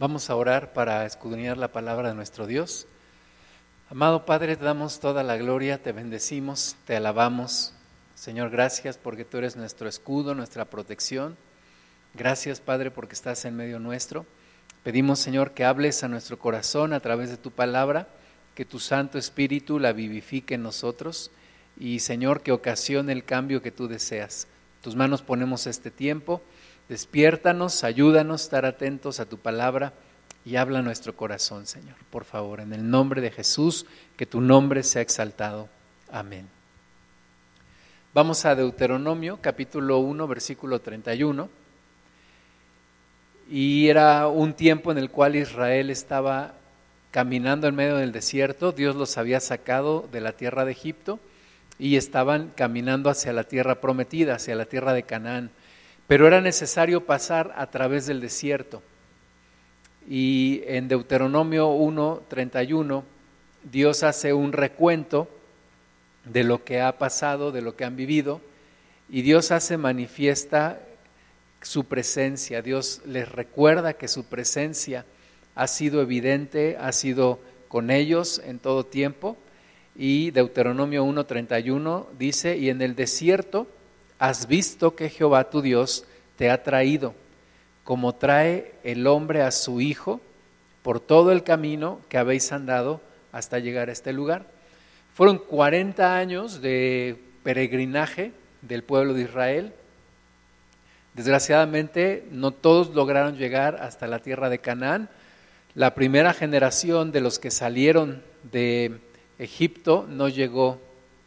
Vamos a orar para escudriñar la palabra de nuestro Dios. Amado Padre, te damos toda la gloria, te bendecimos, te alabamos. Señor, gracias porque tú eres nuestro escudo, nuestra protección. Gracias, Padre, porque estás en medio nuestro. Pedimos, Señor, que hables a nuestro corazón a través de tu palabra, que tu Santo Espíritu la vivifique en nosotros y, Señor, que ocasione el cambio que tú deseas. tus manos ponemos este tiempo Despiértanos, ayúdanos a estar atentos a tu palabra y habla nuestro corazón, Señor. Por favor, en el nombre de Jesús, que tu nombre sea exaltado. Amén. Vamos a Deuteronomio, capítulo 1, versículo 31. Y era un tiempo en el cual Israel estaba caminando en medio del desierto. Dios los había sacado de la tierra de Egipto y estaban caminando hacia la tierra prometida, hacia la tierra de Canaán pero era necesario pasar a través del desierto. Y en Deuteronomio 1:31 Dios hace un recuento de lo que ha pasado, de lo que han vivido, y Dios hace manifiesta su presencia. Dios les recuerda que su presencia ha sido evidente, ha sido con ellos en todo tiempo. Y Deuteronomio 1:31 dice, y en el desierto has visto que Jehová tu Dios te ha traído, como trae el hombre a su hijo por todo el camino que habéis andado hasta llegar a este lugar. Fueron 40 años de peregrinaje del pueblo de Israel. Desgraciadamente, no todos lograron llegar hasta la tierra de Canaán. La primera generación de los que salieron de Egipto no llegó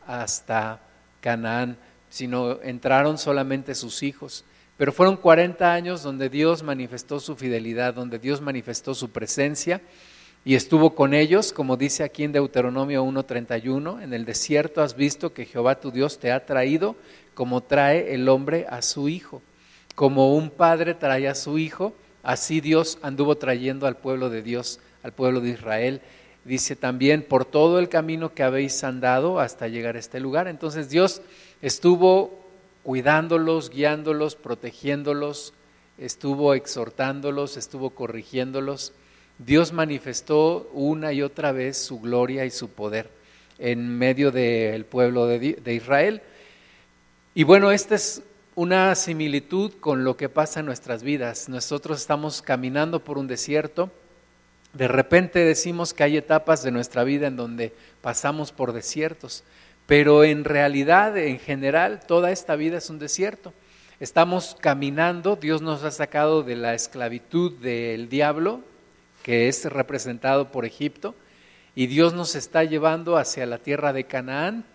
hasta Canaán sino entraron solamente sus hijos. Pero fueron 40 años donde Dios manifestó su fidelidad, donde Dios manifestó su presencia y estuvo con ellos, como dice aquí en Deuteronomio 1.31, en el desierto has visto que Jehová tu Dios te ha traído como trae el hombre a su hijo. Como un padre trae a su hijo, así Dios anduvo trayendo al pueblo de Dios, al pueblo de Israel. Dice también, por todo el camino que habéis andado hasta llegar a este lugar. Entonces Dios estuvo cuidándolos, guiándolos, protegiéndolos, estuvo exhortándolos, estuvo corrigiéndolos. Dios manifestó una y otra vez su gloria y su poder en medio del pueblo de, Israel. Y bueno, esta es una similitud con lo que pasa en nuestras vidas. Nosotros estamos caminando por un desierto. De repente decimos que hay etapas de nuestra vida en donde pasamos por desiertos. Pero en realidad, en general, toda esta vida es un desierto. Estamos caminando, Dios nos ha sacado de la esclavitud del diablo, que es representado por Egipto, y Dios nos está llevando hacia la tierra de Canaán,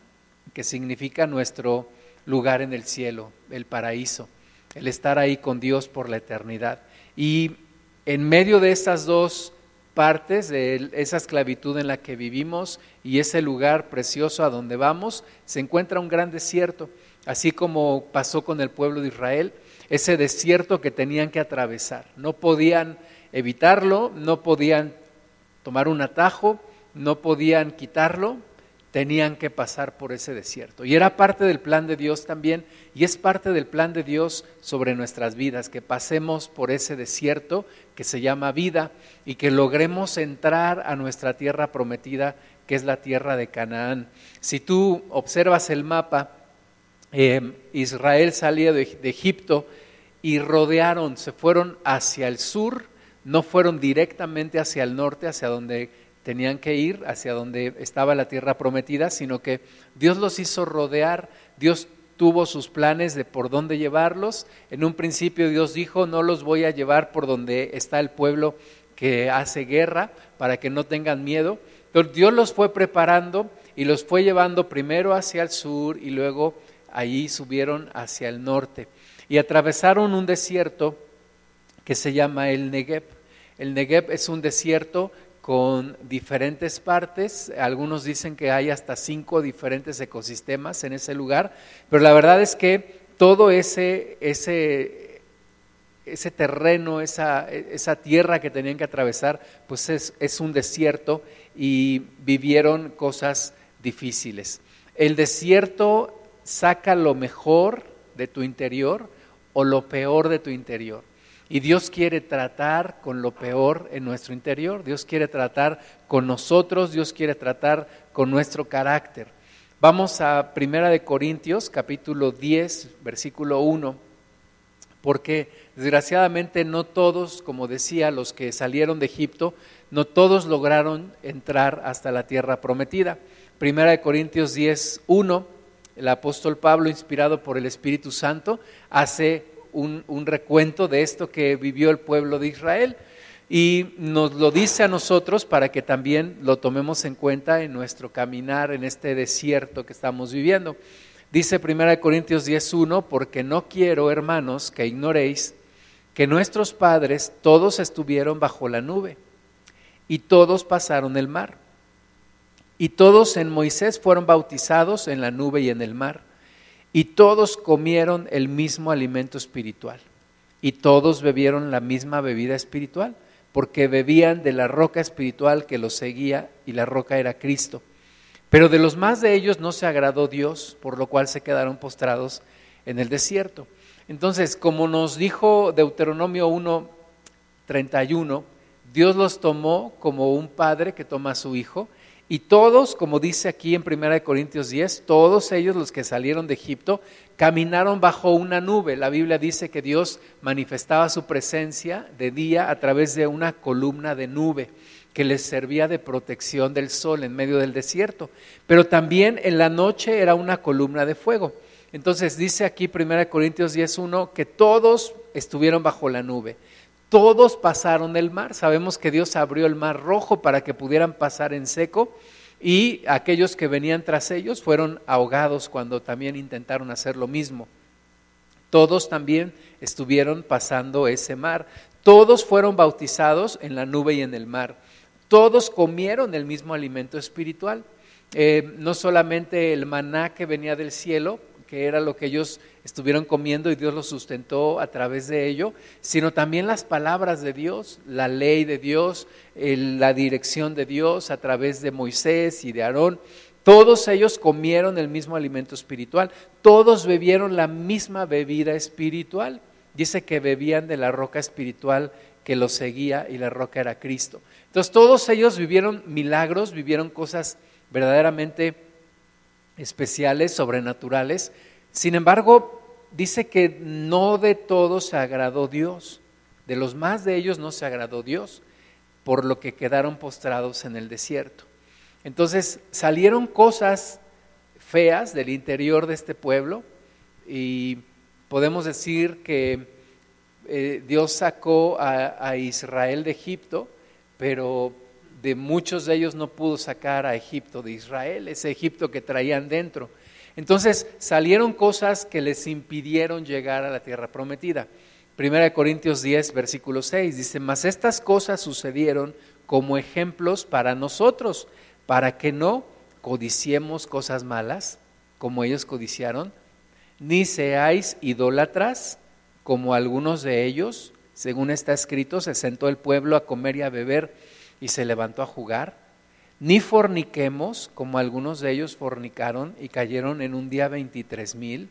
que significa nuestro lugar en el cielo, el paraíso, el estar ahí con Dios por la eternidad. Y en medio de estas dos partes de esa esclavitud en la que vivimos y ese lugar precioso a donde vamos, se encuentra un gran desierto, así como pasó con el pueblo de Israel, ese desierto que tenían que atravesar. No podían evitarlo, no podían tomar un atajo, no podían quitarlo, tenían que pasar por ese desierto. Y era parte del plan de Dios también, y es parte del plan de Dios sobre nuestras vidas, que pasemos por ese desierto que se llama vida y que logremos entrar a nuestra tierra prometida, que es la tierra de Canaán. Si tú observas el mapa, eh, Israel salía de Egipto y rodearon, se fueron hacia el sur, no fueron directamente hacia el norte, hacia donde tenían que ir hacia donde estaba la tierra prometida, sino que Dios los hizo rodear, Dios tuvo sus planes de por dónde llevarlos. En un principio Dios dijo, no los voy a llevar por donde está el pueblo que hace guerra, para que no tengan miedo. Pero Dios los fue preparando y los fue llevando primero hacia el sur y luego allí subieron hacia el norte. Y atravesaron un desierto que se llama el Negev. El Negev es un desierto con diferentes partes. Algunos dicen que hay hasta cinco diferentes ecosistemas en ese lugar, pero la verdad es que todo ese, ese, ese terreno, esa, esa tierra que tenían que atravesar, pues es, es un desierto y vivieron cosas difíciles. El desierto saca lo mejor de tu interior o lo peor de tu interior. Y Dios quiere tratar con lo peor en nuestro interior, Dios quiere tratar con nosotros, Dios quiere tratar con nuestro carácter. Vamos a Primera de Corintios, capítulo 10, versículo 1, porque desgraciadamente no todos, como decía, los que salieron de Egipto, no todos lograron entrar hasta la tierra prometida. Primera de Corintios 10, 1, el apóstol Pablo, inspirado por el Espíritu Santo, hace un, recuento de esto que vivió el pueblo de Israel y nos lo dice a nosotros para que también lo tomemos en cuenta en nuestro caminar en este desierto que estamos viviendo. Dice 1 Corintios 10.1, porque no quiero, hermanos, que ignoréis que nuestros padres todos estuvieron bajo la nube y todos pasaron el mar. Y todos en Moisés fueron bautizados en la nube y en el mar y todos comieron el mismo alimento espiritual. Y todos bebieron la misma bebida espiritual, porque bebían de la roca espiritual que los seguía, y la roca era Cristo. Pero de los más de ellos no se agradó Dios, por lo cual se quedaron postrados en el desierto. Entonces, como nos dijo Deuteronomio 1, 31, Dios los tomó como un padre que toma a su hijo y todos, como dice aquí en 1 Corintios 10, todos ellos los que salieron de Egipto caminaron bajo una nube. La Biblia dice que Dios manifestaba su presencia de día a través de una columna de nube que les servía de protección del sol en medio del desierto. Pero también en la noche era una columna de fuego. Entonces dice aquí 1 Corintios 10.1 que todos estuvieron bajo la nube. Todos pasaron el mar. Sabemos que Dios abrió el mar rojo para que pudieran pasar en seco y aquellos que venían tras ellos fueron ahogados cuando también intentaron hacer lo mismo. Todos también estuvieron pasando ese mar. Todos fueron bautizados en la nube y en el mar. Todos comieron el mismo alimento espiritual. Eh, no solamente el maná que venía del cielo, que era lo que ellos estuvieron comiendo y Dios los sustentó a través de ello, sino también las palabras de Dios, la ley de Dios, la dirección de Dios a través de Moisés y de Aarón. Todos ellos comieron el mismo alimento espiritual, todos bebieron la misma bebida espiritual. Dice que bebían de la roca espiritual que los seguía y la roca era Cristo. Entonces todos ellos vivieron milagros, vivieron cosas verdaderamente especiales, sobrenaturales. Sin embargo, dice que no de todos se agradó Dios. De los más de ellos no se agradó Dios, por lo que quedaron postrados en el desierto. Entonces salieron cosas feas del interior de este pueblo y podemos decir que eh, Dios sacó a Israel de Egipto, pero de muchos de ellos no pudo sacar a Egipto de Israel, ese Egipto que traían dentro. Entonces salieron cosas que les impidieron llegar a la tierra prometida. Primera de Corintios 10, versículo 6 dice, mas estas cosas sucedieron como ejemplos para nosotros, para que no codiciemos cosas malas, como ellos codiciaron, ni seáis idólatras, como algunos de ellos, según está escrito, se sentó el pueblo a comer y a beber y se levantó a jugar, ni forniquemos, como algunos de ellos fornicaron y cayeron en un día veintitrés mil,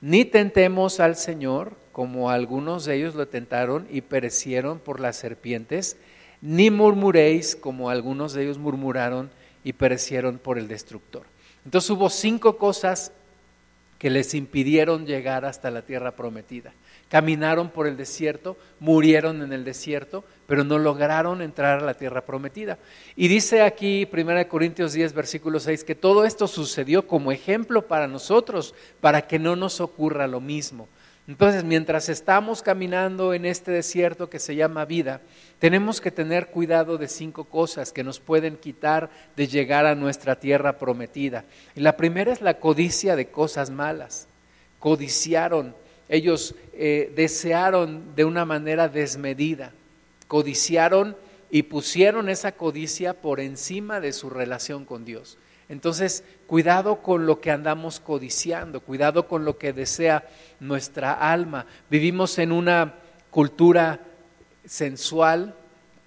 ni tentemos al Señor, como algunos de ellos lo tentaron y perecieron por las serpientes, ni murmuréis, como algunos de ellos murmuraron y perecieron por el destructor. Entonces hubo cinco cosas que les impidieron llegar hasta la tierra prometida. Caminaron por el desierto, murieron en el desierto, pero no lograron entrar a la tierra prometida. Y dice aquí 1 Corintios 10, versículo 6, que todo esto sucedió como ejemplo para nosotros, para que no nos ocurra lo mismo. Entonces, mientras estamos caminando en este desierto que se llama vida, tenemos que tener cuidado de cinco cosas que nos pueden quitar de llegar a nuestra tierra prometida. Y la primera es la codicia de cosas malas. Codiciaron, ellos eh, desearon de una manera desmedida codiciaron y pusieron esa codicia por encima de su relación con Dios. Entonces, cuidado con lo que andamos codiciando, cuidado con lo que desea nuestra alma. Vivimos en una cultura sensual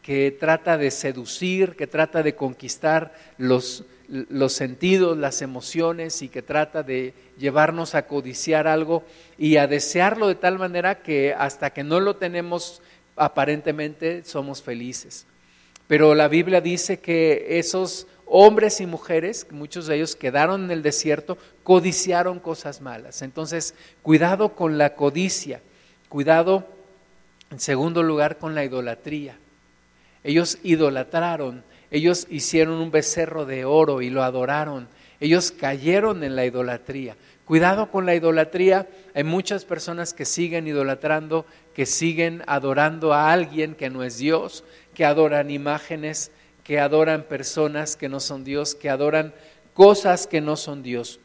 que trata de seducir, que trata de conquistar los, los sentidos, las emociones y que trata de llevarnos a codiciar algo y a desearlo de tal manera que hasta que no lo tenemos aparentemente somos felices. Pero la Biblia dice que esos hombres y mujeres, muchos de ellos quedaron en el desierto, codiciaron cosas malas. Entonces, cuidado con la codicia, cuidado en segundo lugar con la idolatría. Ellos idolatraron ellos hicieron un becerro de oro y lo adoraron. Ellos cayeron en la idolatría. Cuidado con la idolatría. Hay muchas personas que siguen idolatrando, que siguen adorando a alguien que no es Dios, que adoran imágenes, que adoran personas que no son Dios, que adoran cosas que no son Dios.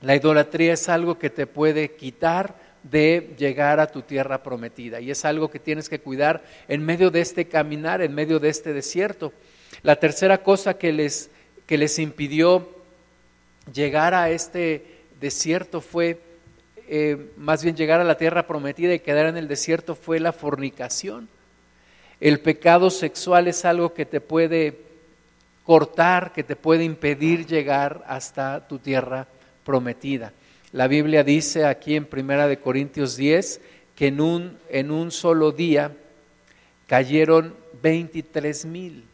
La idolatría es algo que te puede quitar de llegar a tu tierra prometida y es algo que tienes que cuidar en medio de este caminar, en medio de este desierto. La tercera cosa que les, que les impidió llegar a este desierto fue, eh, más bien llegar a la tierra prometida y quedar en el desierto fue la fornicación. El pecado sexual es algo que te puede cortar, que te puede impedir llegar hasta tu tierra prometida. La Biblia dice aquí en Primera de Corintios 10 que en un, en un solo día cayeron 23 mil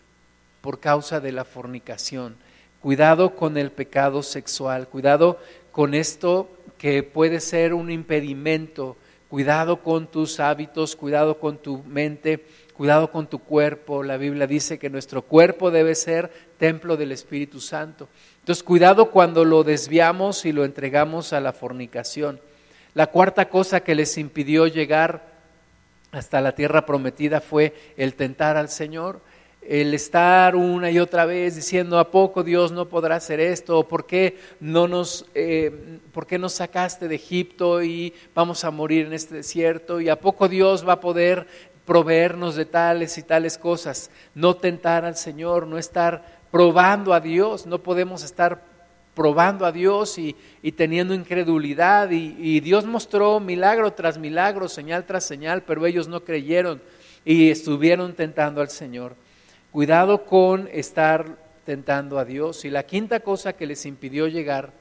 por causa de la fornicación. Cuidado con el pecado sexual, cuidado con esto que puede ser un impedimento, cuidado con tus hábitos, cuidado con tu mente, cuidado con tu cuerpo. La Biblia dice que nuestro cuerpo debe ser templo del Espíritu Santo. Entonces, cuidado cuando lo desviamos y lo entregamos a la fornicación. La cuarta cosa que les impidió llegar hasta la tierra prometida fue el tentar al Señor el estar una y otra vez diciendo, ¿a poco Dios no podrá hacer esto? ¿Por qué, no nos, eh, ¿Por qué nos sacaste de Egipto y vamos a morir en este desierto? ¿Y a poco Dios va a poder proveernos de tales y tales cosas? No tentar al Señor, no estar probando a Dios, no podemos estar probando a Dios y, teniendo incredulidad. y Dios mostró milagro tras milagro, señal tras señal, pero ellos no creyeron y estuvieron tentando al Señor. Cuidado con estar tentando a Dios. Y la quinta cosa que les impidió llegar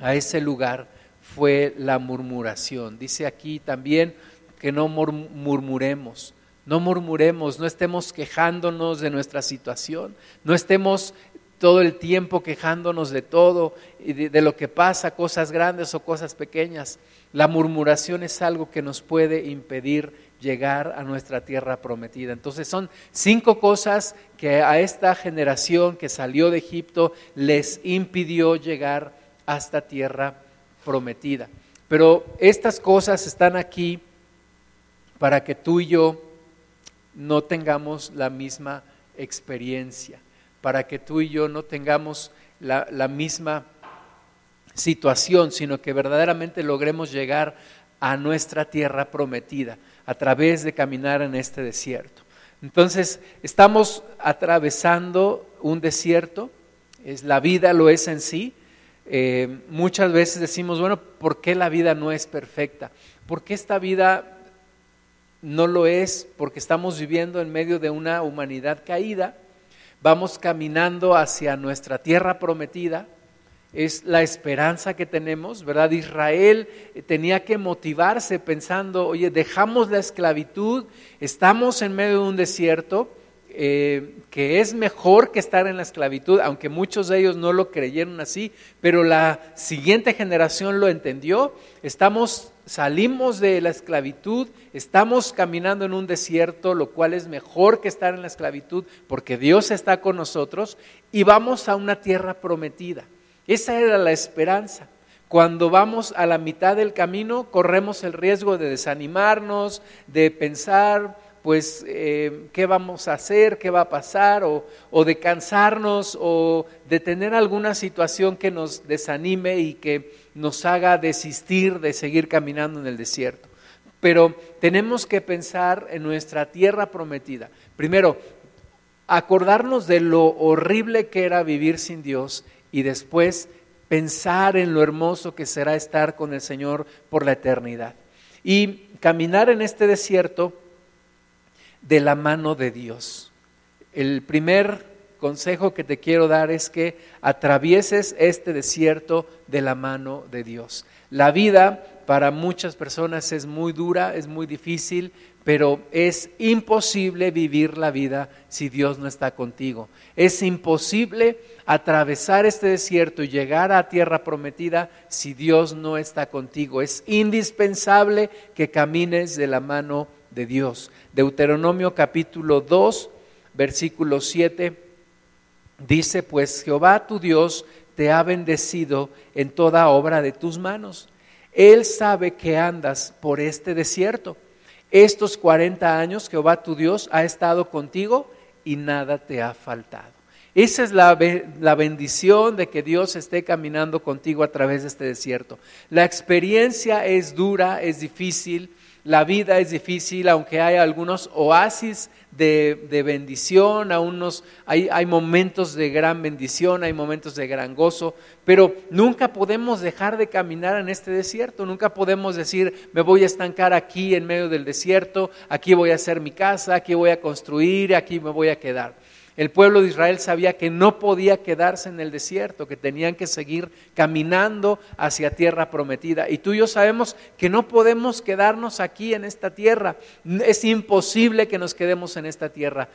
a ese lugar fue la murmuración. Dice aquí también que no murmuremos, no murmuremos, no estemos quejándonos de nuestra situación, no estemos todo el tiempo quejándonos de todo y de, de, lo que pasa, cosas grandes o cosas pequeñas. La murmuración es algo que nos puede impedir llegar a nuestra tierra prometida. Entonces son cinco cosas que a esta generación que salió de Egipto les impidió llegar hasta tierra prometida. Pero estas cosas están aquí para que tú y yo no tengamos la misma experiencia, para que tú y yo no tengamos la, la misma situación, sino que verdaderamente logremos llegar a nuestra tierra prometida a través de caminar en este desierto. Entonces, estamos atravesando un desierto, es, la vida lo es en sí. Eh, muchas veces decimos, bueno, ¿por qué la vida no es perfecta? ¿Por qué esta vida no lo es? Porque estamos viviendo en medio de una humanidad caída, vamos caminando hacia nuestra tierra prometida, es la esperanza que tenemos, ¿verdad? Israel tenía que motivarse pensando, oye, dejamos la esclavitud, estamos en medio de un desierto, eh, que es mejor que estar en la esclavitud, aunque muchos de ellos no lo creyeron así, pero la siguiente generación lo entendió, estamos, salimos de la esclavitud, estamos caminando en un desierto, lo cual es mejor que estar en la esclavitud, porque Dios está con nosotros, y vamos a una tierra prometida. Esa era la esperanza. Cuando vamos a la mitad del camino, corremos el riesgo de desanimarnos, de pensar, pues, eh, qué vamos a hacer, qué va a pasar, o, o de cansarnos, o de tener alguna situación que nos desanime y que nos haga desistir de seguir caminando en el desierto. Pero tenemos que pensar en nuestra tierra prometida. Primero, acordarnos de lo horrible que era vivir sin Dios y después pensar en lo hermoso que será estar con el Señor por la eternidad. Y caminar en este desierto de la mano de Dios. El primer consejo que te quiero dar es que atravieses este desierto de la mano de Dios. La vida para muchas personas es muy dura, es muy difícil, pero es imposible vivir la vida si Dios no está contigo. Es imposible atravesar este desierto y llegar a tierra prometida si Dios no está contigo. Es indispensable que camines de la mano de Dios. Deuteronomio capítulo 2, versículo 7 dice, pues Jehová tu Dios te ha bendecido en toda obra de tus manos. Él sabe que andas por este desierto. Estos 40 años Jehová tu Dios ha estado contigo y nada te ha faltado. Esa es la, la, bendición de que Dios esté caminando contigo a través de este desierto. La experiencia es dura, es difícil, la vida es difícil, aunque hay algunos oasis de, bendición, hay, hay momentos de gran bendición, hay momentos de gran gozo, pero nunca podemos dejar de caminar en este desierto, nunca podemos decir, me voy a estancar aquí en medio del desierto, aquí voy a hacer mi casa, aquí voy a construir, aquí me voy a quedar. El pueblo de Israel sabía que no podía quedarse en el desierto, que tenían que seguir caminando hacia tierra prometida. Y tú y yo sabemos que no podemos quedarnos aquí en esta tierra. Es imposible que nos quedemos en esta tierra.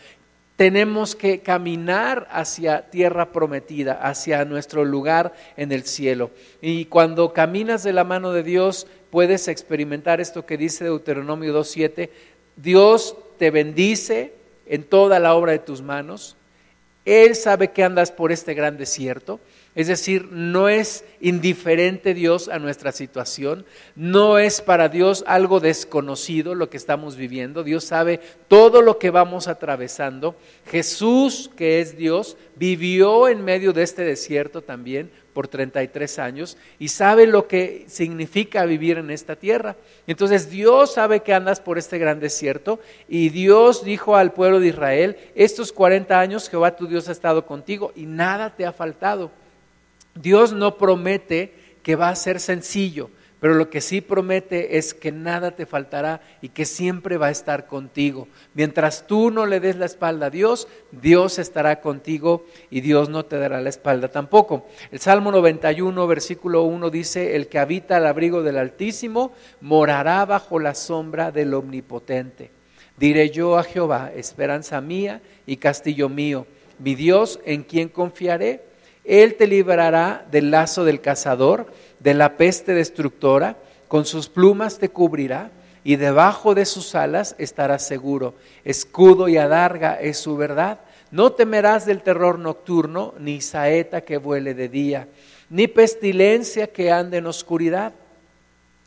Tenemos que caminar hacia tierra prometida, hacia nuestro lugar en el cielo. Y cuando caminas de la mano de Dios, puedes experimentar esto que dice Deuteronomio 2.7. Dios te bendice, en toda la obra de tus manos. Él sabe que andas por este gran desierto. Es decir, no es indiferente Dios a nuestra situación, no es para Dios algo desconocido lo que estamos viviendo, Dios sabe todo lo que vamos atravesando. Jesús, que es Dios, vivió en medio de este desierto también por 33 años y sabe lo que significa vivir en esta tierra. Entonces Dios sabe que andas por este gran desierto y Dios dijo al pueblo de Israel, estos 40 años Jehová tu Dios ha estado contigo y nada te ha faltado. Dios no promete que va a ser sencillo, pero lo que sí promete es que nada te faltará y que siempre va a estar contigo. Mientras tú no le des la espalda a Dios, Dios estará contigo y Dios no te dará la espalda tampoco. El Salmo 91, versículo 1 dice, el que habita al abrigo del Altísimo morará bajo la sombra del Omnipotente. Diré yo a Jehová, esperanza mía y castillo mío, mi Dios en quien confiaré. Él te librará del lazo del cazador de la peste destructora, con sus plumas te cubrirá y debajo de sus alas estarás seguro. Escudo y adarga es su verdad. No temerás del terror nocturno, ni saeta que vuele de día, ni pestilencia que ande en oscuridad,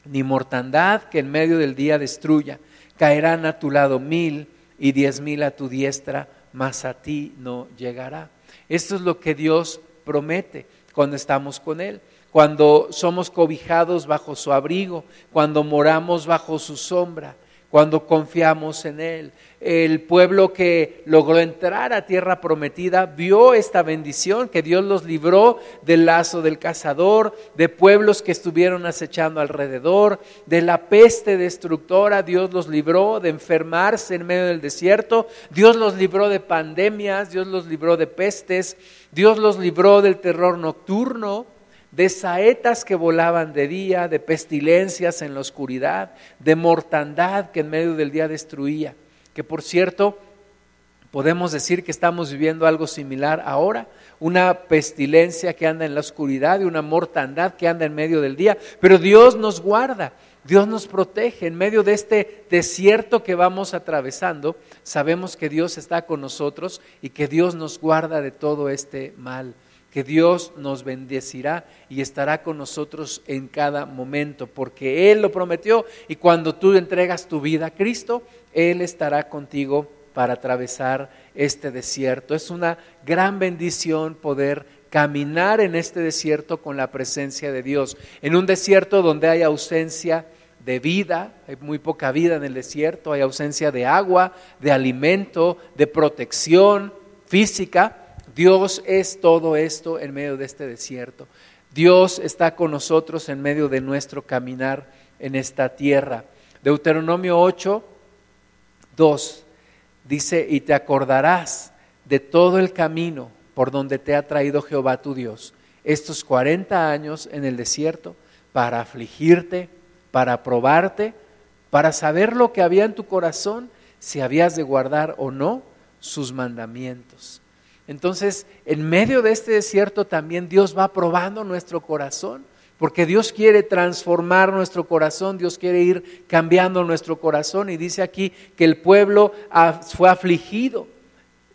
ni mortandad que en medio del día destruya. Caerán a tu lado mil y diez mil a tu diestra, mas a ti no llegará. Esto es lo que Dios promete cuando estamos con Él cuando somos cobijados bajo su abrigo, cuando moramos bajo su sombra, cuando confiamos en Él. El pueblo que logró entrar a tierra prometida vio esta bendición, que Dios los libró del lazo del cazador, de pueblos que estuvieron acechando alrededor, de la peste destructora, Dios los libró de enfermarse en medio del desierto, Dios los libró de pandemias, Dios los libró de pestes, Dios los libró del terror nocturno de saetas que volaban de día, de pestilencias en la oscuridad, de mortandad que en medio del día destruía. Que por cierto, podemos decir que estamos viviendo algo similar ahora, una pestilencia que anda en la oscuridad y una mortandad que anda en medio del día, pero Dios nos guarda. Dios nos protege en medio de este desierto que vamos atravesando. Sabemos que Dios está con nosotros y que Dios nos guarda de todo este mal que Dios nos bendecirá y estará con nosotros en cada momento, porque Él lo prometió y cuando tú entregas tu vida a Cristo, Él estará contigo para atravesar este desierto. Es una gran bendición poder caminar en este desierto con la presencia de Dios, en un desierto donde hay ausencia de vida, hay muy poca vida en el desierto, hay ausencia de agua, de alimento, de protección física, Dios es todo esto en medio de este desierto. Dios está con nosotros en medio de nuestro caminar en esta tierra. Deuteronomio 8, 2 dice, y te acordarás de todo el camino por donde te ha traído Jehová tu Dios estos 40 años en el desierto para afligirte, para probarte, para saber lo que había en tu corazón, si habías de guardar o no sus mandamientos. Entonces, en medio de este desierto también Dios va probando nuestro corazón, porque Dios quiere transformar nuestro corazón, Dios quiere ir cambiando nuestro corazón y dice aquí que el pueblo fue afligido.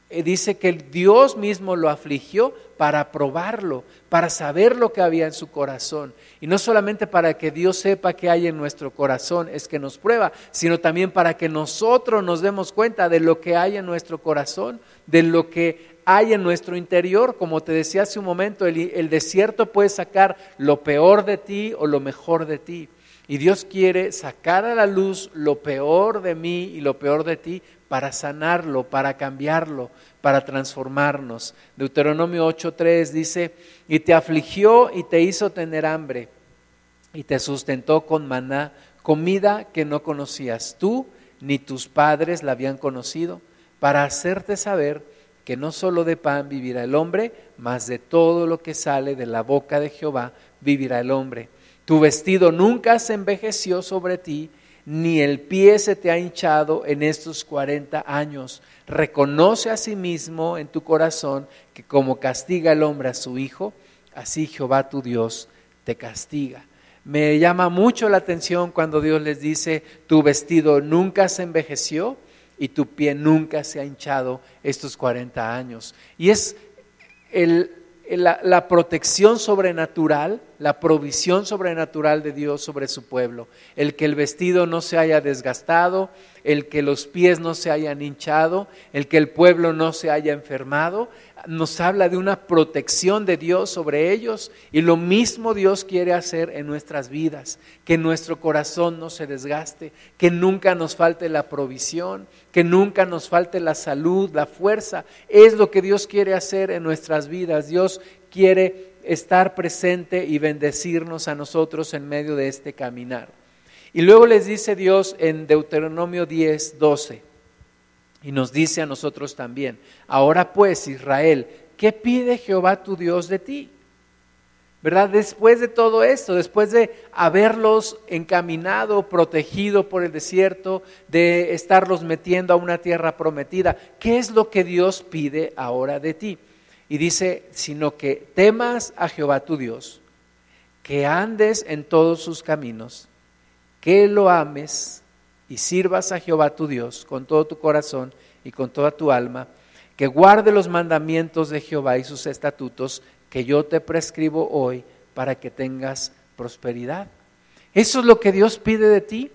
Eh, dice que Dios mismo lo afligió para probarlo, para saber lo que había en su corazón. Y no solamente para que Dios sepa qué hay en nuestro corazón, es que nos prueba, sino también para que nosotros nos demos cuenta de lo que hay en nuestro corazón, de lo que hay en nuestro interior. Como te decía hace un momento, el, desierto puede sacar lo peor de ti o lo mejor de ti. Y Dios quiere sacar a la luz lo peor de mí y lo peor de ti para sanarlo, para cambiarlo, para transformarnos. Deuteronomio 8:3 dice, y te afligió y te hizo tener hambre, y te sustentó con maná, comida que no conocías tú ni tus padres la habían conocido, para hacerte saber que no solo de pan vivirá el hombre, mas de todo lo que sale de la boca de Jehová vivirá el hombre. Tu vestido nunca se envejeció sobre ti, ni el pie se te ha hinchado en estos cuarenta años. Reconoce a sí mismo en tu corazón que como castiga el hombre a su hijo, así Jehová tu Dios te castiga. Me llama mucho la atención cuando Dios les dice, tu vestido nunca se envejeció y tu pie nunca se ha hinchado estos cuarenta años. Y es la, protección sobrenatural, la provisión sobrenatural de Dios sobre su pueblo, el que el vestido no se haya desgastado, el que los pies no se hayan hinchado, el que el pueblo no se haya enfermado, nos habla de una protección de Dios sobre ellos y lo mismo Dios quiere hacer en nuestras vidas, que nuestro corazón no se desgaste, que nunca nos falte la provisión, que nunca nos falte la salud, la fuerza. Es lo que Dios quiere hacer en nuestras vidas. Dios quiere estar presente y bendecirnos a nosotros en medio de este caminar. Y luego les dice Dios en Deuteronomio 10, 12 y nos dice a nosotros también, ahora pues Israel, ¿qué pide Jehová tu Dios de ti? ¿Verdad? Después de todo esto, después de haberlos encaminado, protegido por el desierto, de estarlos metiendo a una tierra prometida, ¿qué es lo que Dios pide ahora de ti? Y dice, sino que temas a Jehová tu Dios, que andes en todos sus caminos, que lo ames y sirvas a Jehová tu Dios con todo tu corazón y con toda tu alma, que guarde los mandamientos de Jehová y sus estatutos que yo te prescribo hoy para que tengas prosperidad. Eso es lo que Dios pide de ti,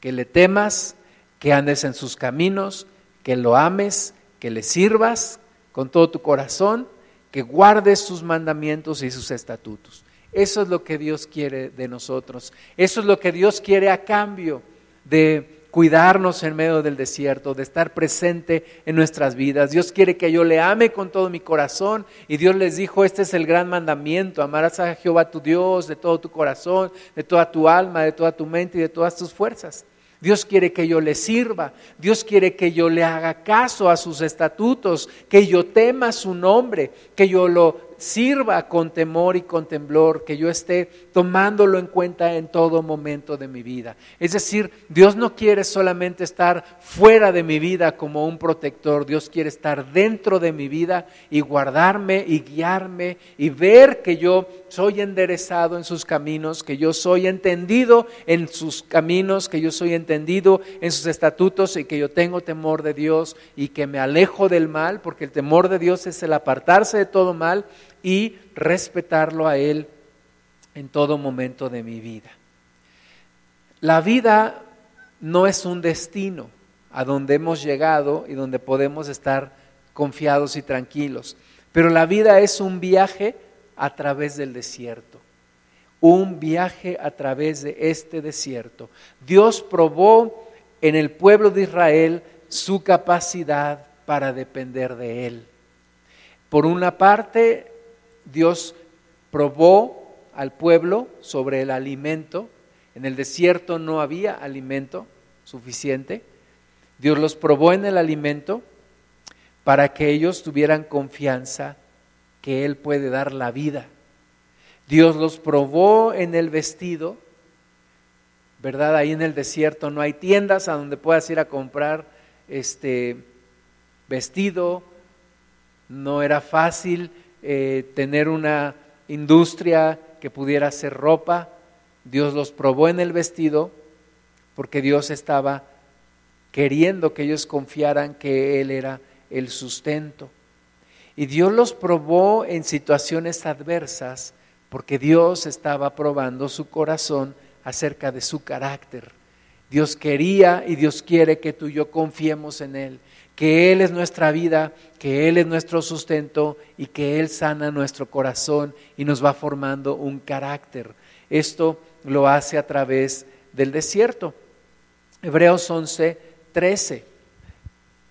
que le temas, que andes en sus caminos, que lo ames, que le sirvas con todo tu corazón, que guardes sus mandamientos y sus estatutos. Eso es lo que Dios quiere de nosotros. Eso es lo que Dios quiere a cambio de cuidarnos en medio del desierto, de estar presente en nuestras vidas. Dios quiere que yo le ame con todo mi corazón y Dios les dijo, este es el gran mandamiento, amarás a Jehová tu Dios de todo tu corazón, de toda tu alma, de toda tu mente y de todas tus fuerzas. Dios quiere que yo le sirva, Dios quiere que yo le haga caso a sus estatutos, que yo tema su nombre, que yo lo sirva con temor y con temblor, que yo esté tomándolo en cuenta en todo momento de mi vida. Es decir, Dios no quiere solamente estar fuera de mi vida como un protector, Dios quiere estar dentro de mi vida y guardarme y guiarme y ver que yo soy enderezado en sus caminos, que yo soy entendido en sus caminos, que yo soy entendido en sus estatutos y que yo tengo temor de Dios y que me alejo del mal, porque el temor de Dios es el apartarse de todo mal y respetarlo a Él en todo momento de mi vida. La vida no es un destino a donde hemos llegado y donde podemos estar confiados y tranquilos, pero la vida es un viaje a través del desierto, un viaje a través de este desierto. Dios probó en el pueblo de Israel su capacidad para depender de Él. Por una parte, Dios probó al pueblo sobre el alimento. En el desierto no había alimento suficiente. Dios los probó en el alimento para que ellos tuvieran confianza que Él puede dar la vida. Dios los probó en el vestido, ¿verdad? Ahí en el desierto no hay tiendas a donde puedas ir a comprar este vestido, no era fácil eh, tener una industria que pudiera hacer ropa. Dios los probó en el vestido porque Dios estaba queriendo que ellos confiaran que Él era el sustento. Y Dios los probó en situaciones adversas porque Dios estaba probando su corazón acerca de su carácter. Dios quería y Dios quiere que tú y yo confiemos en Él, que Él es nuestra vida, que Él es nuestro sustento y que Él sana nuestro corazón y nos va formando un carácter. Esto lo hace a través del desierto. Hebreos 11, 13.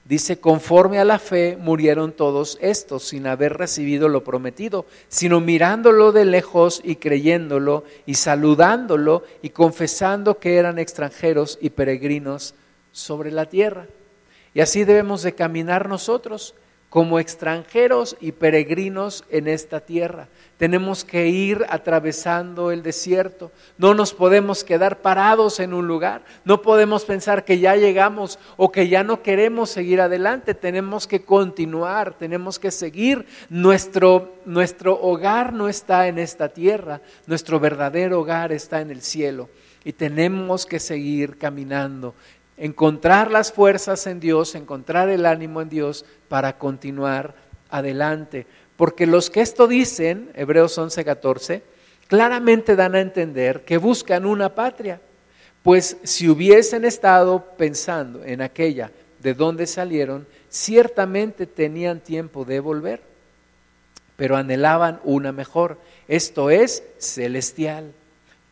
Dice, conforme a la fe murieron todos estos sin haber recibido lo prometido, sino mirándolo de lejos y creyéndolo y saludándolo y confesando que eran extranjeros y peregrinos sobre la tierra. Y así debemos de caminar nosotros como extranjeros y peregrinos en esta tierra. Tenemos que ir atravesando el desierto. No nos podemos quedar parados en un lugar. No podemos pensar que ya llegamos o que ya no queremos seguir adelante. Tenemos que continuar, tenemos que seguir. Nuestro, nuestro hogar no está en esta tierra. Nuestro verdadero hogar está en el cielo. Y tenemos que seguir caminando encontrar las fuerzas en Dios, encontrar el ánimo en Dios para continuar adelante. Porque los que esto dicen, Hebreos 11:14, claramente dan a entender que buscan una patria. Pues si hubiesen estado pensando en aquella de donde salieron, ciertamente tenían tiempo de volver, pero anhelaban una mejor, esto es celestial,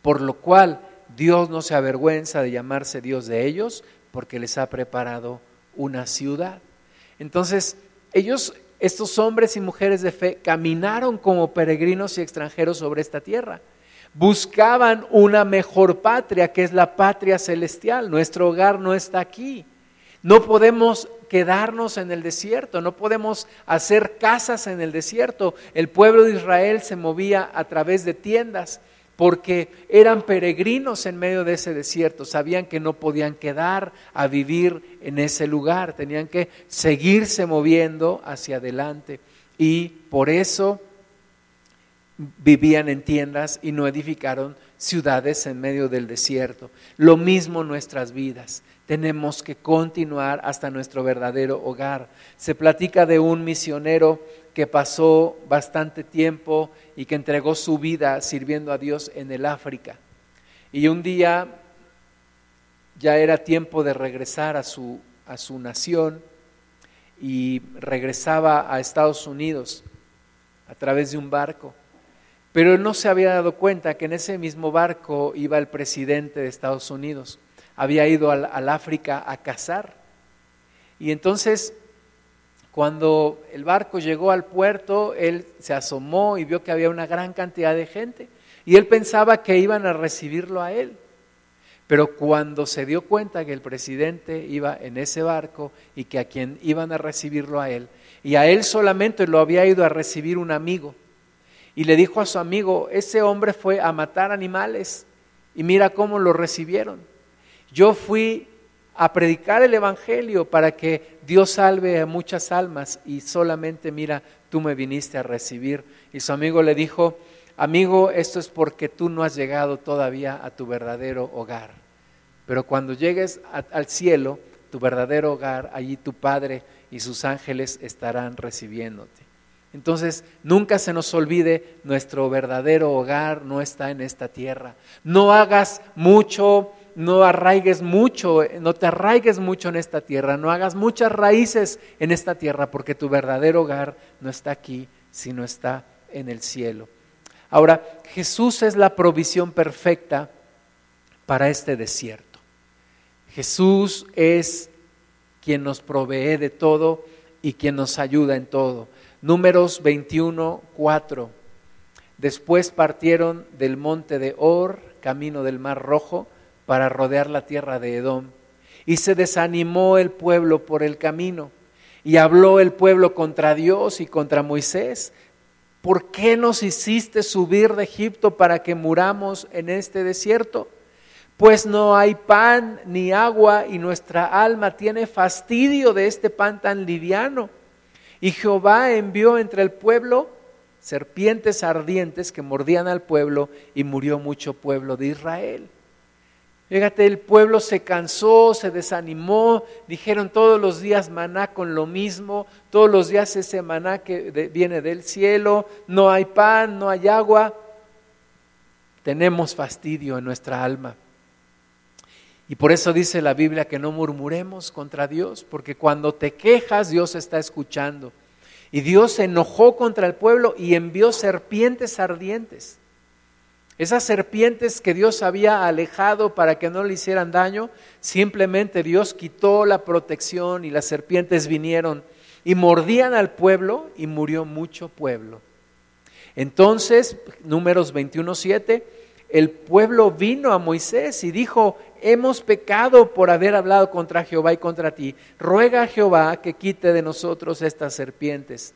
por lo cual Dios no se avergüenza de llamarse Dios de ellos, porque les ha preparado una ciudad. Entonces, ellos, estos hombres y mujeres de fe, caminaron como peregrinos y extranjeros sobre esta tierra. Buscaban una mejor patria, que es la patria celestial. Nuestro hogar no está aquí. No podemos quedarnos en el desierto, no podemos hacer casas en el desierto. El pueblo de Israel se movía a través de tiendas porque eran peregrinos en medio de ese desierto, sabían que no podían quedar a vivir en ese lugar, tenían que seguirse moviendo hacia adelante. Y por eso vivían en tiendas y no edificaron ciudades en medio del desierto. Lo mismo nuestras vidas. Tenemos que continuar hasta nuestro verdadero hogar. Se platica de un misionero que pasó bastante tiempo y que entregó su vida sirviendo a Dios en el África. Y un día ya era tiempo de regresar a su, a su nación y regresaba a Estados Unidos a través de un barco. Pero no se había dado cuenta que en ese mismo barco iba el presidente de Estados Unidos. Había ido al, al África a cazar. Y entonces cuando el barco llegó al puerto, él se asomó y vio que había una gran cantidad de gente y él pensaba que iban a recibirlo a él. Pero cuando se dio cuenta que el presidente iba en ese barco y que a quien iban a recibirlo a él, y a él solamente lo había ido a recibir un amigo, y le dijo a su amigo, ese hombre fue a matar animales y mira cómo lo recibieron. Yo fui a predicar el Evangelio para que Dios salve a muchas almas y solamente mira, tú me viniste a recibir. Y su amigo le dijo, amigo, esto es porque tú no has llegado todavía a tu verdadero hogar. Pero cuando llegues al cielo, tu verdadero hogar, allí tu Padre y sus ángeles estarán recibiéndote. Entonces, nunca se nos olvide, nuestro verdadero hogar no está en esta tierra. No hagas mucho no arraigues mucho, no te arraigues mucho en esta tierra, no hagas muchas raíces en esta tierra, porque tu verdadero hogar no está aquí, sino está en el cielo. Ahora, Jesús es la provisión perfecta para este desierto. Jesús es quien nos provee de todo y quien nos ayuda en todo. Números 21, 4. Después partieron del monte de Or, camino del Mar Rojo, para rodear la tierra de Edom. Y se desanimó el pueblo por el camino. Y habló el pueblo contra Dios y contra Moisés, ¿por qué nos hiciste subir de Egipto para que muramos en este desierto? Pues no hay pan ni agua y nuestra alma tiene fastidio de este pan tan liviano. Y Jehová envió entre el pueblo serpientes ardientes que mordían al pueblo y murió mucho pueblo de Israel. Fíjate, el pueblo se cansó, se desanimó, dijeron todos los días maná con lo mismo, todos los días ese maná que viene del cielo, no hay pan, no hay agua. Tenemos fastidio en nuestra alma. Y por eso dice la Biblia que no murmuremos contra Dios, porque cuando te quejas Dios está escuchando. Y Dios se enojó contra el pueblo y envió serpientes ardientes. Esas serpientes que Dios había alejado para que no le hicieran daño, simplemente Dios quitó la protección y las serpientes vinieron y mordían al pueblo y murió mucho pueblo. Entonces, números 21.7, el pueblo vino a Moisés y dijo, hemos pecado por haber hablado contra Jehová y contra ti. Ruega a Jehová que quite de nosotros estas serpientes.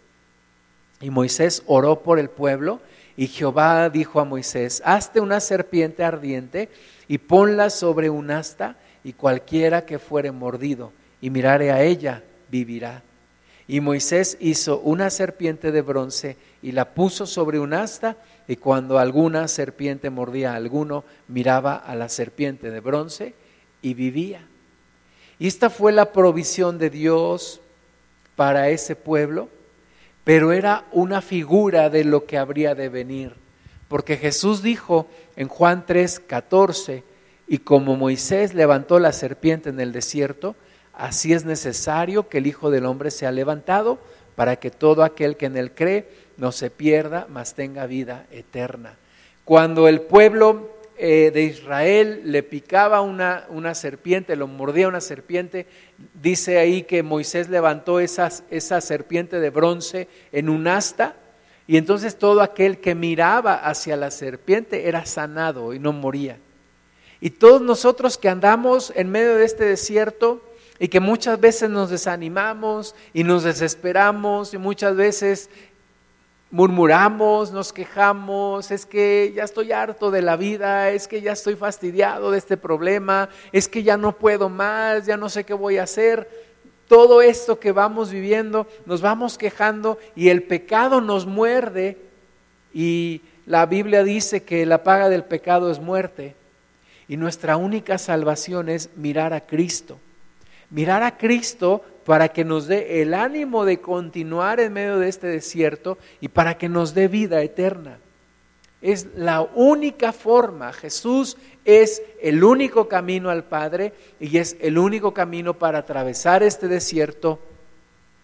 Y Moisés oró por el pueblo y Jehová dijo a Moisés, hazte una serpiente ardiente y ponla sobre un asta y cualquiera que fuere mordido y mirare a ella, vivirá. Y Moisés hizo una serpiente de bronce y la puso sobre un asta y cuando alguna serpiente mordía a alguno, miraba a la serpiente de bronce y vivía. Y esta fue la provisión de Dios para ese pueblo pero era una figura de lo que habría de venir. Porque Jesús dijo en Juan 3, 14, y como Moisés levantó la serpiente en el desierto, así es necesario que el Hijo del Hombre sea levantado para que todo aquel que en él cree no se pierda, mas tenga vida eterna. Cuando el pueblo eh, de Israel le picaba una, una, serpiente, lo mordía una serpiente, dice ahí que Moisés levantó esa serpiente de bronce en un asta y entonces todo aquel que miraba hacia la serpiente era sanado y no moría. Y todos nosotros que andamos en medio de este desierto y que muchas veces nos desanimamos y nos desesperamos y muchas veces murmuramos, nos quejamos, es que ya estoy harto de la vida, es que ya estoy fastidiado de este problema, es que ya no puedo más, ya no sé qué voy a hacer. Todo esto que vamos viviendo, nos vamos quejando y el pecado nos muerde y la Biblia dice que la paga del pecado es muerte y nuestra única salvación es mirar a Cristo. Mirar a Cristo para que nos dé el ánimo de continuar en medio de este desierto y para que nos dé vida eterna. Es la única forma. Jesús es el único camino al Padre y es el único camino para atravesar este desierto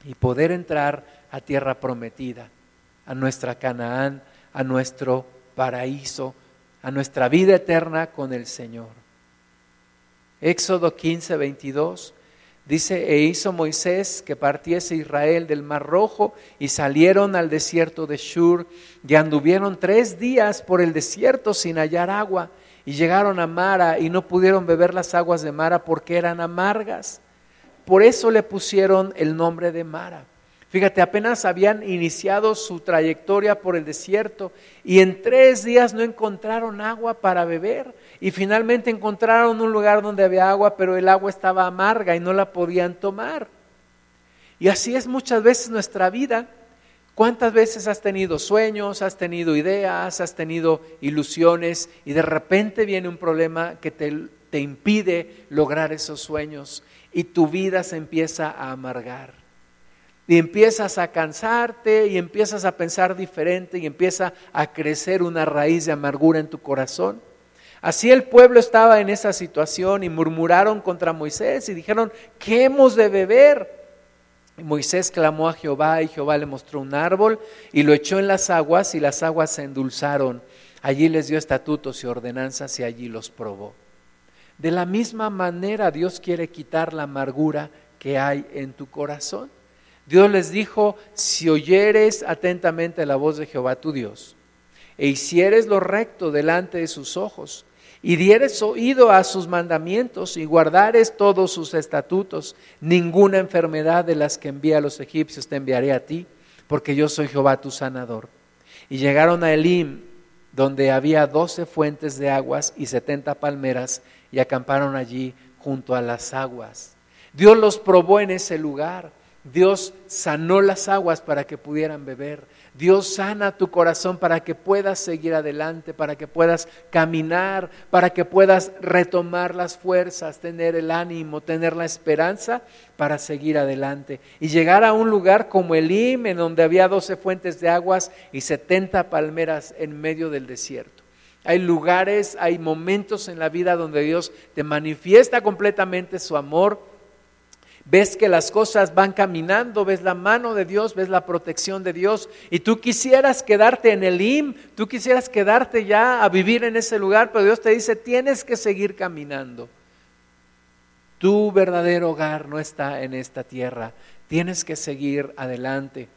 y poder entrar a tierra prometida, a nuestra Canaán, a nuestro paraíso, a nuestra vida eterna con el Señor. Éxodo 15, 22. Dice, e hizo Moisés que partiese Israel del Mar Rojo y salieron al desierto de Shur y anduvieron tres días por el desierto sin hallar agua y llegaron a Mara y no pudieron beber las aguas de Mara porque eran amargas. Por eso le pusieron el nombre de Mara. Fíjate, apenas habían iniciado su trayectoria por el desierto y en tres días no encontraron agua para beber y finalmente encontraron un lugar donde había agua, pero el agua estaba amarga y no la podían tomar. Y así es muchas veces nuestra vida. ¿Cuántas veces has tenido sueños, has tenido ideas, has tenido ilusiones y de repente viene un problema que te, te impide lograr esos sueños y tu vida se empieza a amargar? y empiezas a cansarte y empiezas a pensar diferente y empieza a crecer una raíz de amargura en tu corazón. Así el pueblo estaba en esa situación y murmuraron contra Moisés y dijeron, ¿qué hemos de beber? Y Moisés clamó a Jehová y Jehová le mostró un árbol y lo echó en las aguas y las aguas se endulzaron. Allí les dio estatutos y ordenanzas y allí los probó. De la misma manera Dios quiere quitar la amargura que hay en tu corazón. Dios les dijo, si oyeres atentamente la voz de Jehová tu Dios, e hicieres lo recto delante de sus ojos, y dieres oído a sus mandamientos y guardares todos sus estatutos, ninguna enfermedad de las que envía a los egipcios te enviaré a ti, porque yo soy Jehová tu sanador. Y llegaron a Elim, donde había doce fuentes de aguas y setenta palmeras, y acamparon allí junto a las aguas. Dios los probó en ese lugar. Dios sanó las aguas para que pudieran beber. Dios sana tu corazón para que puedas seguir adelante, para que puedas caminar, para que puedas retomar las fuerzas, tener el ánimo, tener la esperanza para seguir adelante. Y llegar a un lugar como Elim, en donde había doce fuentes de aguas y setenta palmeras en medio del desierto. Hay lugares, hay momentos en la vida donde Dios te manifiesta completamente su amor ves que las cosas van caminando, ves la mano de Dios, ves la protección de Dios y tú quisieras quedarte en el IM, tú quisieras quedarte ya a vivir en ese lugar, pero Dios te dice, tienes que seguir caminando. Tu verdadero hogar no está en esta tierra, tienes que seguir adelante.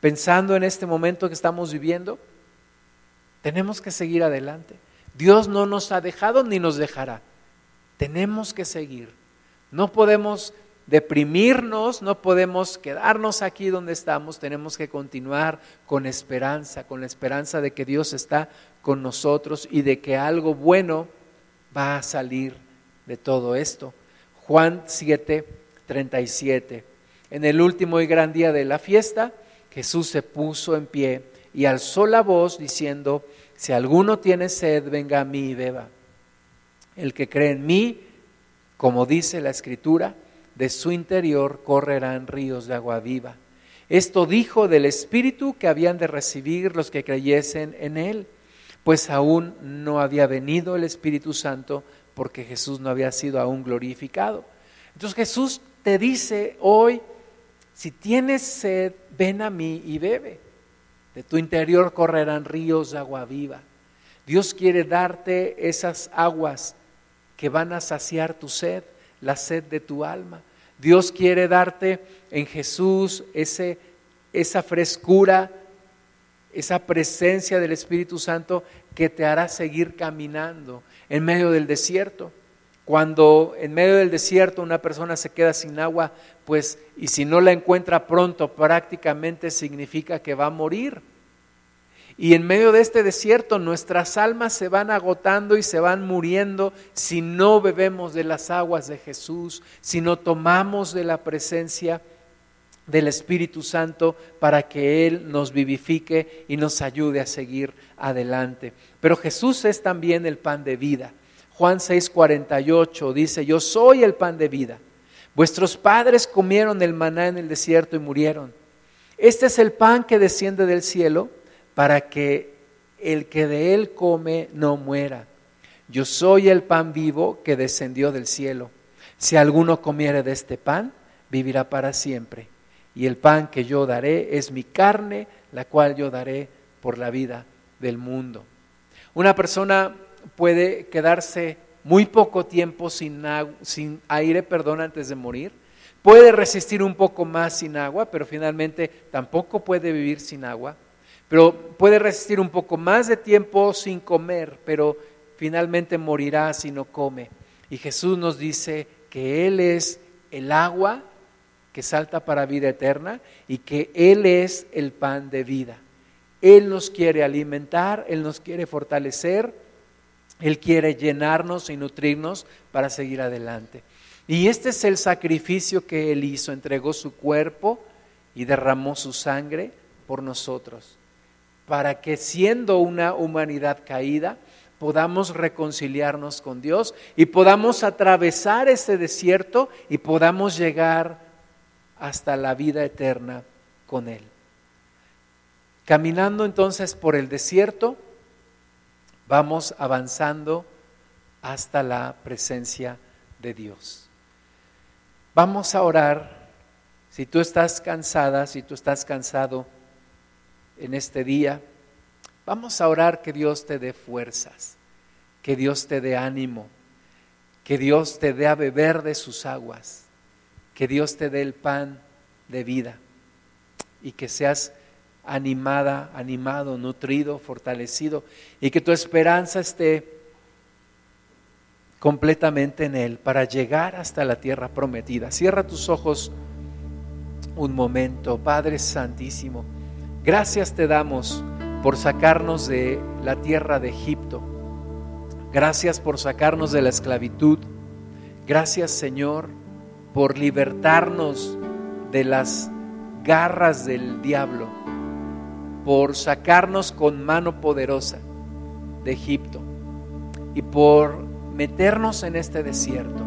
Pensando en este momento que estamos viviendo, tenemos que seguir adelante. Dios no nos ha dejado ni nos dejará. Tenemos que seguir. No podemos deprimirnos, no podemos quedarnos aquí donde estamos, tenemos que continuar con esperanza, con la esperanza de que Dios está con nosotros y de que algo bueno va a salir de todo esto. Juan 7, 37. En el último y gran día de la fiesta, Jesús se puso en pie y alzó la voz diciendo, si alguno tiene sed, venga a mí y beba. El que cree en mí, como dice la escritura, de su interior correrán ríos de agua viva. Esto dijo del Espíritu que habían de recibir los que creyesen en Él, pues aún no había venido el Espíritu Santo porque Jesús no había sido aún glorificado. Entonces Jesús te dice hoy, si tienes sed, ven a mí y bebe. De tu interior correrán ríos de agua viva. Dios quiere darte esas aguas que van a saciar tu sed la sed de tu alma. Dios quiere darte en Jesús ese, esa frescura, esa presencia del Espíritu Santo que te hará seguir caminando en medio del desierto. Cuando en medio del desierto una persona se queda sin agua, pues y si no la encuentra pronto, prácticamente significa que va a morir. Y en medio de este desierto nuestras almas se van agotando y se van muriendo si no bebemos de las aguas de Jesús, si no tomamos de la presencia del Espíritu Santo para que Él nos vivifique y nos ayude a seguir adelante. Pero Jesús es también el pan de vida. Juan 6:48 dice, yo soy el pan de vida. Vuestros padres comieron el maná en el desierto y murieron. Este es el pan que desciende del cielo para que el que de él come no muera. Yo soy el pan vivo que descendió del cielo. Si alguno comiere de este pan, vivirá para siempre. Y el pan que yo daré es mi carne, la cual yo daré por la vida del mundo. Una persona puede quedarse muy poco tiempo sin, sin aire, perdón, antes de morir. Puede resistir un poco más sin agua, pero finalmente tampoco puede vivir sin agua pero puede resistir un poco más de tiempo sin comer, pero finalmente morirá si no come. Y Jesús nos dice que Él es el agua que salta para vida eterna y que Él es el pan de vida. Él nos quiere alimentar, Él nos quiere fortalecer, Él quiere llenarnos y nutrirnos para seguir adelante. Y este es el sacrificio que Él hizo, entregó su cuerpo y derramó su sangre por nosotros para que siendo una humanidad caída, podamos reconciliarnos con Dios y podamos atravesar ese desierto y podamos llegar hasta la vida eterna con Él. Caminando entonces por el desierto, vamos avanzando hasta la presencia de Dios. Vamos a orar. Si tú estás cansada, si tú estás cansado, en este día, vamos a orar que Dios te dé fuerzas, que Dios te dé ánimo, que Dios te dé a beber de sus aguas, que Dios te dé el pan de vida y que seas animada, animado, nutrido, fortalecido y que tu esperanza esté completamente en Él para llegar hasta la tierra prometida. Cierra tus ojos un momento, Padre Santísimo. Gracias te damos por sacarnos de la tierra de Egipto. Gracias por sacarnos de la esclavitud. Gracias Señor por libertarnos de las garras del diablo, por sacarnos con mano poderosa de Egipto y por meternos en este desierto.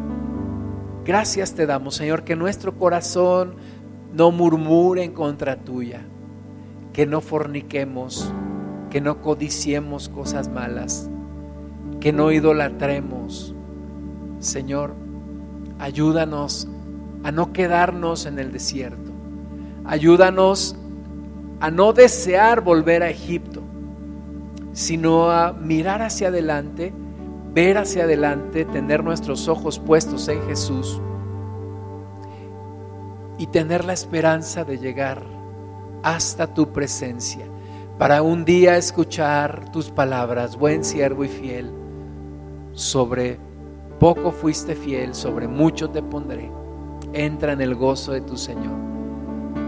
Gracias te damos, Señor, que nuestro corazón no murmure en contra tuya, que no forniquemos, que no codiciemos cosas malas, que no idolatremos. Señor, ayúdanos a no quedarnos en el desierto. Ayúdanos a no desear volver a Egipto, sino a mirar hacia adelante, ver hacia adelante, tener nuestros ojos puestos en Jesús y tener la esperanza de llegar hasta tu presencia para un día escuchar tus palabras, buen siervo y fiel, sobre poco fuiste fiel, sobre mucho te pondré. Entra en el gozo de tu Señor.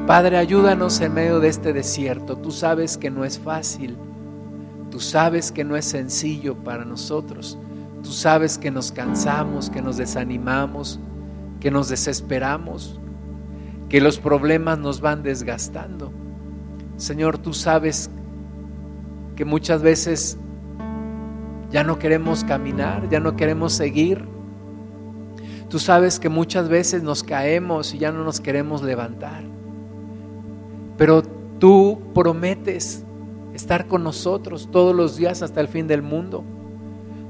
Padre, ayúdanos en medio de este desierto. Tú sabes que no es fácil. Tú sabes que no es sencillo para nosotros. Tú sabes que nos cansamos, que nos desanimamos, que nos desesperamos, que los problemas nos van desgastando. Señor, tú sabes que muchas veces ya no queremos caminar, ya no queremos seguir. Tú sabes que muchas veces nos caemos y ya no nos queremos levantar. Pero tú prometes estar con nosotros todos los días hasta el fin del mundo.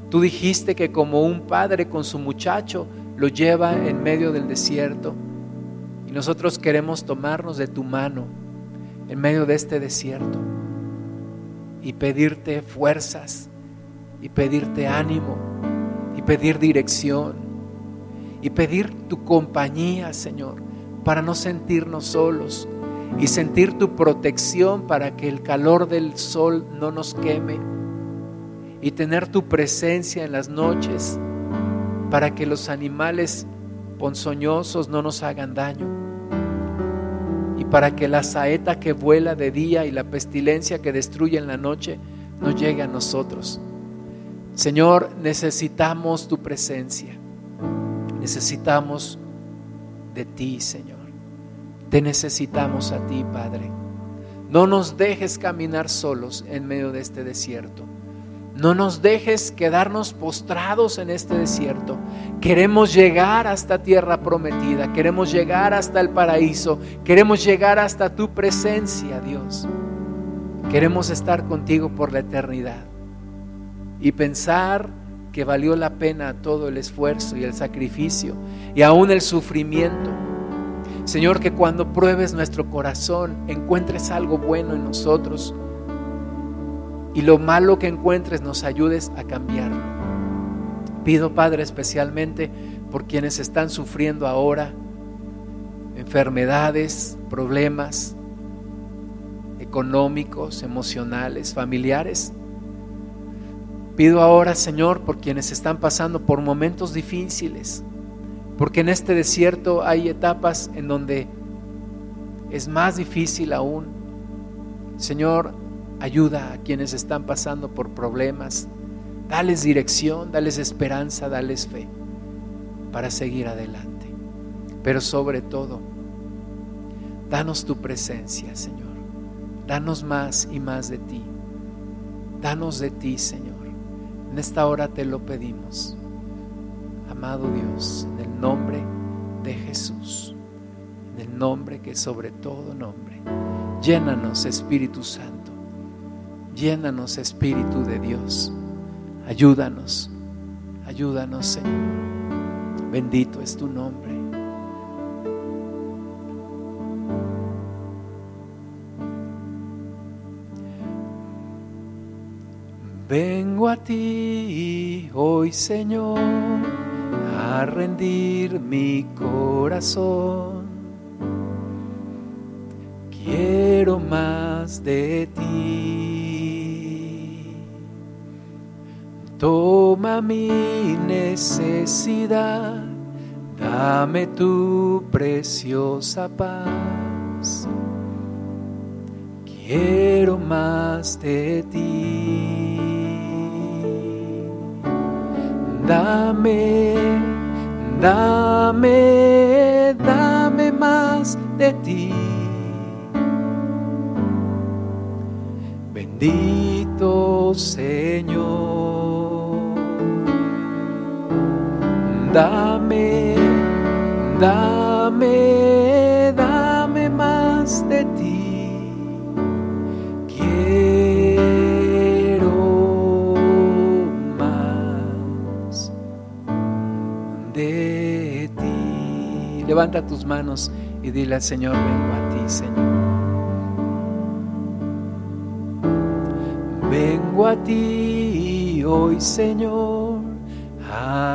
Tú dijiste que como un padre con su muchacho lo lleva en medio del desierto. Y nosotros queremos tomarnos de tu mano en medio de este desierto y pedirte fuerzas y pedirte ánimo y pedir dirección y pedir tu compañía, Señor, para no sentirnos solos y sentir tu protección para que el calor del sol no nos queme y tener tu presencia en las noches para que los animales ponzoñosos no nos hagan daño para que la saeta que vuela de día y la pestilencia que destruye en la noche no llegue a nosotros. Señor, necesitamos tu presencia, necesitamos de ti, Señor. Te necesitamos a ti, Padre. No nos dejes caminar solos en medio de este desierto. No nos dejes quedarnos postrados en este desierto. Queremos llegar hasta tierra prometida. Queremos llegar hasta el paraíso. Queremos llegar hasta tu presencia, Dios. Queremos estar contigo por la eternidad. Y pensar que valió la pena todo el esfuerzo y el sacrificio y aún el sufrimiento. Señor, que cuando pruebes nuestro corazón encuentres algo bueno en nosotros y lo malo que encuentres nos ayudes a cambiarlo. Pido, Padre, especialmente por quienes están sufriendo ahora enfermedades, problemas económicos, emocionales, familiares. Pido ahora, Señor, por quienes están pasando por momentos difíciles, porque en este desierto hay etapas en donde es más difícil aún. Señor, Ayuda a quienes están pasando por problemas. Dales dirección, dales esperanza, dales fe para seguir adelante. Pero sobre todo, danos tu presencia, Señor. Danos más y más de ti. Danos de ti, Señor. En esta hora te lo pedimos. Amado Dios, en el nombre de Jesús, en el nombre que sobre todo nombre. Llénanos, Espíritu Santo Llénanos, Espíritu de Dios. Ayúdanos, ayúdanos, Señor. Bendito es tu nombre. Vengo a ti hoy, Señor, a rendir mi corazón. Quiero más de ti. Toma mi necesidad, dame tu preciosa paz. quiero más de ti. Dame, dame, dame más de ti. Bendito Señor, dame, dame, dame más de ti. Quiero más de ti. Levanta tus manos y dile al Señor, vengo a ti, Señor. Vengo a ti hoy, Señor,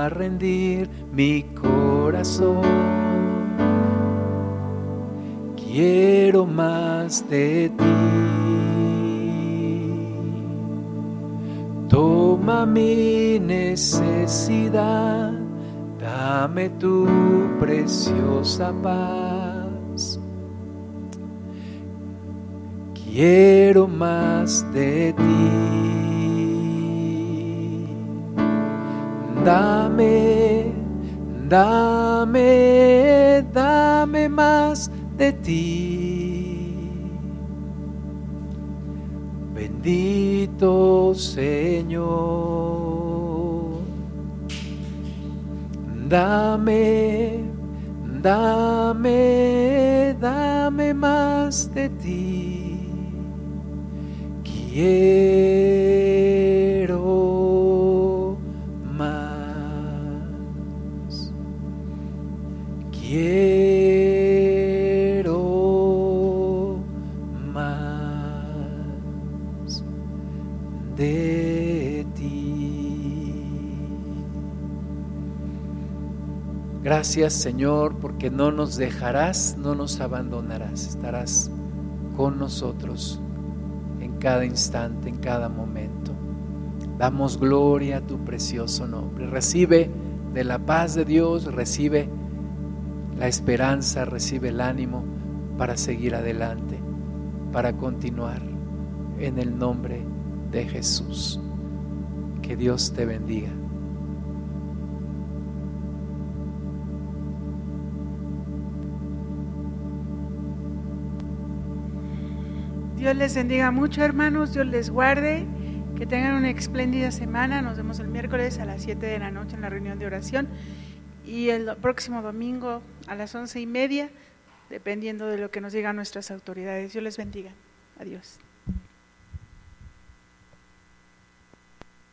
rendir mi corazón. Quiero más de ti. Toma mi necesidad, dame tu preciosa paz. Quiero más de ti. Dame, dame, dame más de ti. Bendito Señor. Dame, dame, dame más de ti. Quiero Gracias Señor porque no nos dejarás, no nos abandonarás, estarás con nosotros en cada instante, en cada momento. Damos gloria a tu precioso nombre. Recibe de la paz de Dios, recibe la esperanza, recibe el ánimo para seguir adelante, para continuar en el nombre de Jesús. Que Dios te bendiga. Dios les bendiga mucho, hermanos. Dios les guarde. Que tengan una espléndida semana. Nos vemos el miércoles a las 7 de la noche en la reunión de oración. Y el próximo domingo a las once y media, dependiendo de lo que nos digan nuestras autoridades. Dios les bendiga. Adiós.